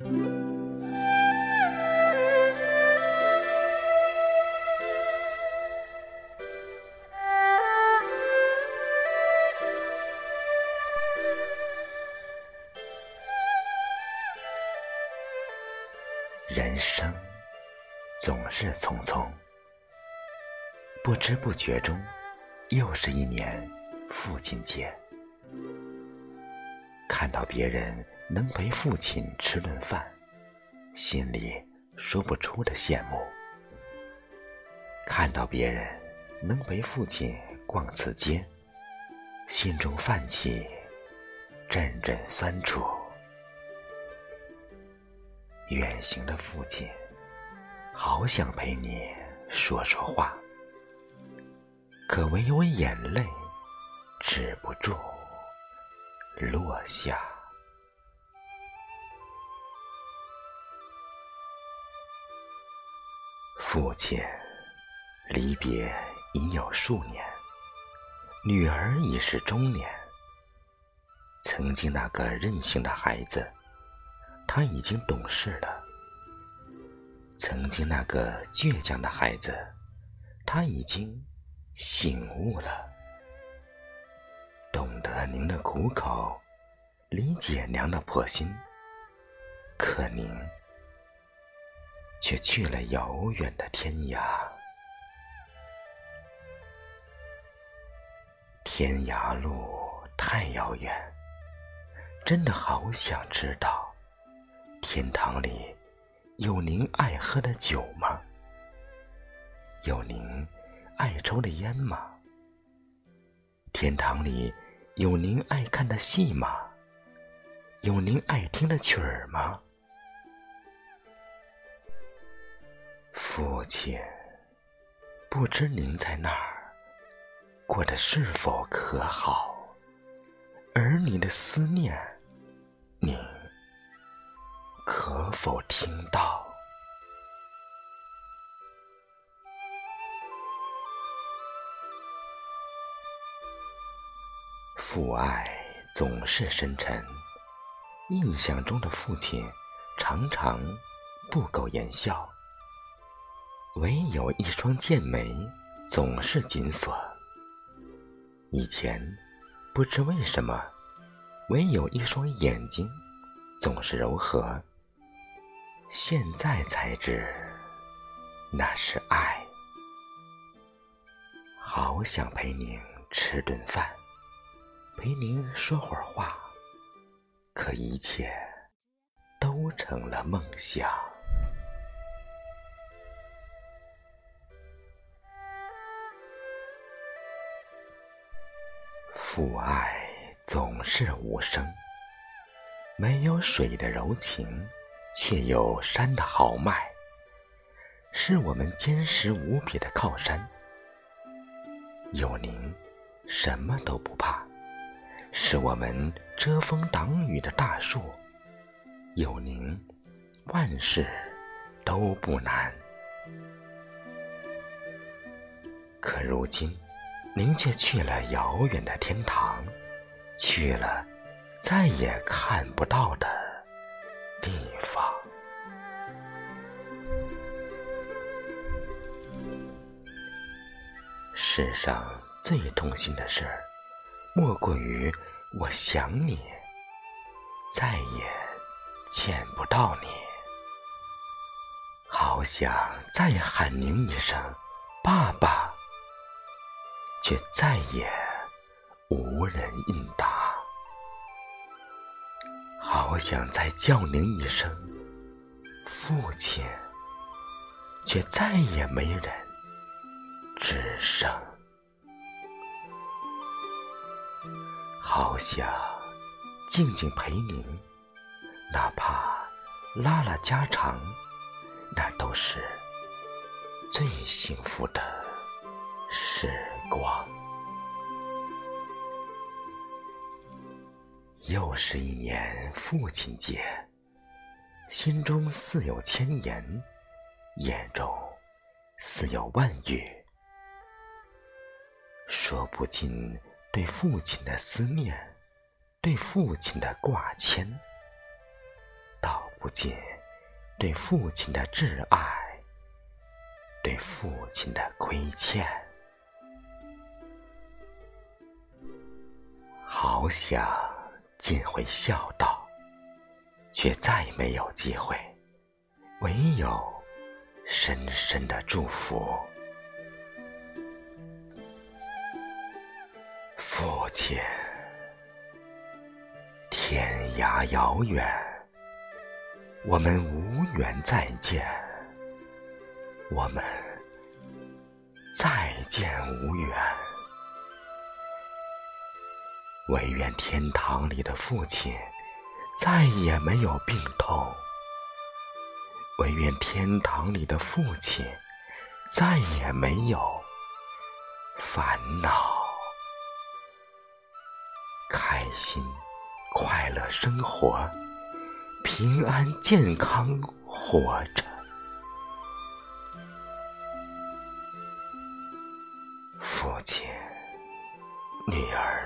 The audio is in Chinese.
人生总是匆匆，不知不觉中，又是一年父亲节。看到别人能陪父亲吃顿饭，心里说不出的羡慕；看到别人能陪父亲逛次街，心中泛起阵阵酸楚。远行的父亲，好想陪你说说话，可唯唯眼泪止不住落下。父亲离别已有数年，女儿已是中年。曾经那个任性的孩子。他已经懂事了。曾经那个倔强的孩子，他已经醒悟了，懂得您的苦口，理解娘的破心。可您却去了遥远的天涯，天涯路太遥远，真的好想知道。天堂里有您爱喝的酒吗？有您爱抽的烟吗？天堂里有您爱看的戏吗？有您爱听的曲儿吗？父亲，不知您在那儿过得是否可好？儿女的思念，您。可否听到？父爱总是深沉，印象中的父亲常常不苟言笑，唯有一双剑眉总是紧锁。以前不知为什么，唯有一双眼睛总是柔和。现在才知，那是爱。好想陪您吃顿饭，陪您说会儿话，可一切都成了梦想。父爱总是无声，没有水的柔情。却有山的豪迈，是我们坚实无比的靠山。有您，什么都不怕；是我们遮风挡雨的大树。有您，万事都不难。可如今，您却去了遥远的天堂，去了再也看不到的。地方。世上最痛心的事，莫过于我想你，再也见不到你。好想再喊您一声“爸爸”，却再也无人应答。好想再叫您一声父亲，却再也没人吱声。好想静静陪您，哪怕拉拉家常，那都是最幸福的事光。又是一年父亲节，心中似有千言，眼中似有万语，说不尽对父亲的思念，对父亲的挂牵，道不尽对父亲的挚爱，对父亲的亏欠。好想尽回孝道，却再没有机会，唯有深深的祝福。父亲，天涯遥远，我们无缘再见，我们再见无缘。唯愿天堂里的父亲再也没有病痛，唯愿天堂里的父亲再也没有烦恼。开心、快乐生活，平安健康活着。父亲、女儿